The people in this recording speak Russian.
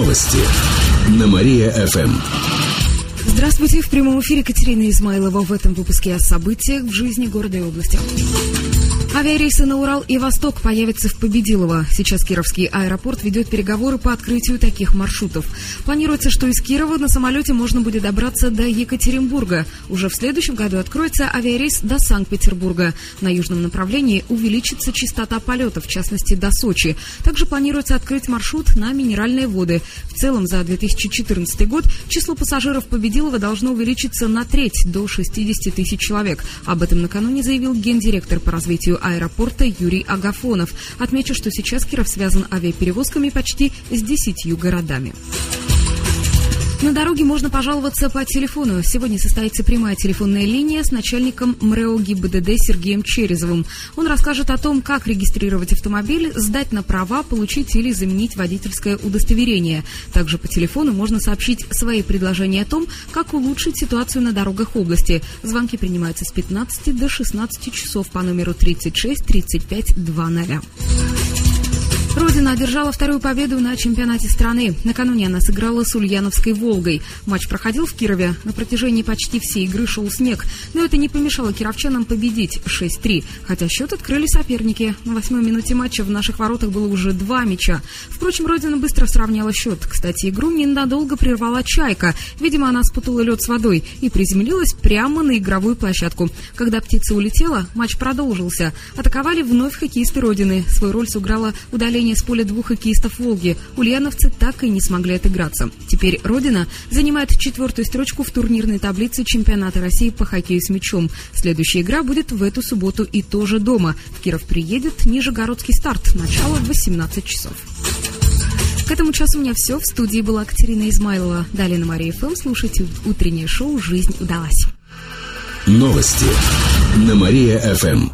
Новости на Мария-ФМ. Здравствуйте, в прямом эфире Катерина Измайлова в этом выпуске о событиях в жизни города и области. Авиарейсы на Урал и Восток появятся в Победилово. Сейчас Кировский аэропорт ведет переговоры по открытию таких маршрутов. Планируется, что из Кирова на самолете можно будет добраться до Екатеринбурга. Уже в следующем году откроется авиарейс до Санкт-Петербурга. На южном направлении увеличится частота полетов, в частности до Сочи. Также планируется открыть маршрут на минеральные воды. В целом за 2014 год число пассажиров Победилова должно увеличиться на треть, до 60 тысяч человек. Об этом накануне заявил гендиректор по развитию аэропорта Юрий Агафонов. Отмечу, что сейчас Киров связан авиаперевозками почти с десятью городами. На дороге можно пожаловаться по телефону. Сегодня состоится прямая телефонная линия с начальником МРЭО ГИБДД Сергеем Черезовым. Он расскажет о том, как регистрировать автомобиль, сдать на права, получить или заменить водительское удостоверение. Также по телефону можно сообщить свои предложения о том, как улучшить ситуацию на дорогах области. Звонки принимаются с 15 до 16 часов по номеру 36 35 20. Родина одержала вторую победу на чемпионате страны. Накануне она сыграла с Ульяновской «Волгой». Матч проходил в Кирове. На протяжении почти всей игры шел снег. Но это не помешало кировчанам победить 6-3. Хотя счет открыли соперники. На восьмой минуте матча в наших воротах было уже два мяча. Впрочем, Родина быстро сравняла счет. Кстати, игру ненадолго прервала «Чайка». Видимо, она спутала лед с водой и приземлилась прямо на игровую площадку. Когда птица улетела, матч продолжился. Атаковали вновь хоккеисты Родины. Свою роль сыграла удаление с поля двух хоккеистов «Волги» ульяновцы так и не смогли отыграться. Теперь «Родина» занимает четвертую строчку в турнирной таблице чемпионата России по хоккею с мячом. Следующая игра будет в эту субботу и тоже дома. В Киров приедет Нижегородский старт. Начало в 18 часов. К этому часу у меня все. В студии была Катерина Измайлова. Далее на Мария ФМ слушайте утреннее шоу «Жизнь удалась». Новости на Мария-ФМ.